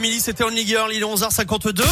Midi, c'était Only Girl, il est 11h52.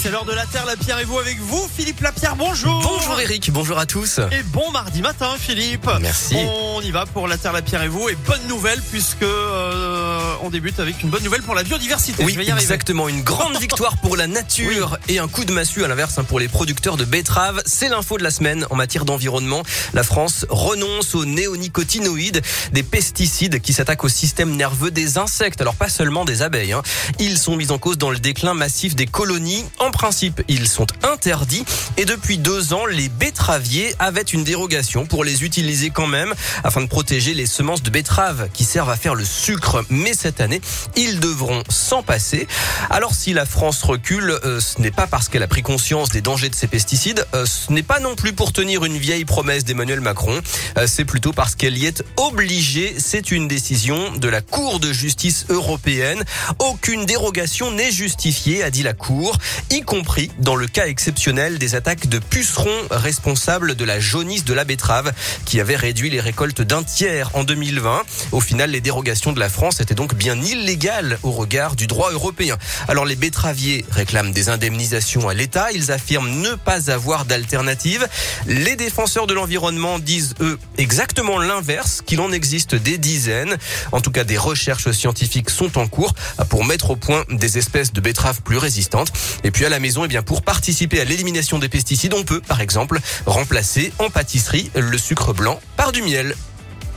C'est l'heure de la Terre, la Pierre et vous avec vous, Philippe Lapierre, bonjour Bonjour Eric, bonjour à tous. Et bon mardi matin, Philippe Merci. On y va pour la Terre, la Pierre et vous. Et bonne nouvelle, puisque euh, on débute avec une bonne nouvelle pour la biodiversité. Oui, Je vais y exactement. Une grande victoire pour la nature et un coup de massue à l'inverse hein, pour les producteurs de betteraves. C'est l'info de la semaine en matière d'environnement. La France renonce aux néonicotinoïdes, des pesticides qui s'attaquent au système nerveux des insectes. Alors pas seulement des abeilles. hein. Ils sont mis en cause dans le déclin massif des colonies. En principe, ils sont interdits. Et depuis deux ans, les betteraviers avaient une dérogation pour les utiliser quand même afin de protéger les semences de betterave qui servent à faire le sucre. Mais cette année, ils devront s'en passer. Alors si la France recule, euh, ce n'est pas parce qu'elle a pris conscience des dangers de ces pesticides, euh, ce n'est pas non plus pour tenir une vieille promesse d'Emmanuel Macron, Euh, c'est plutôt parce qu'elle y est obligée. C'est une décision de la Cour de justice européenne. Aucune dérogation n'est justifiée, a dit la Cour, compris dans le cas exceptionnel des attaques de pucerons responsables de la jaunisse de la betterave qui avait réduit les récoltes d'un tiers en 2020. Au final, les dérogations de la France étaient donc bien illégales au regard du droit européen. Alors les betteraviers réclament des indemnisations à l'État. Ils affirment ne pas avoir d'alternative. Les défenseurs de l'environnement disent, eux, exactement l'inverse, qu'il en existe des dizaines. En tout cas, des recherches scientifiques sont en cours pour mettre au point des espèces de betteraves plus résistantes. Et puis à la maison, eh bien, pour participer à l'élimination des pesticides, on peut, par exemple, remplacer en pâtisserie le sucre blanc par du miel.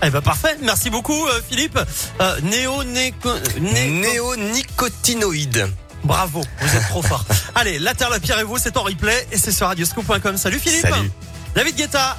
Eh ben parfait, merci beaucoup euh, Philippe. Euh, néo, Néonicotinoïdes. Bravo, vous êtes trop fort. Allez, la Terre, la Pierre et vous, c'est en replay et c'est sur radioscope.com. Salut Philippe Salut. David Guetta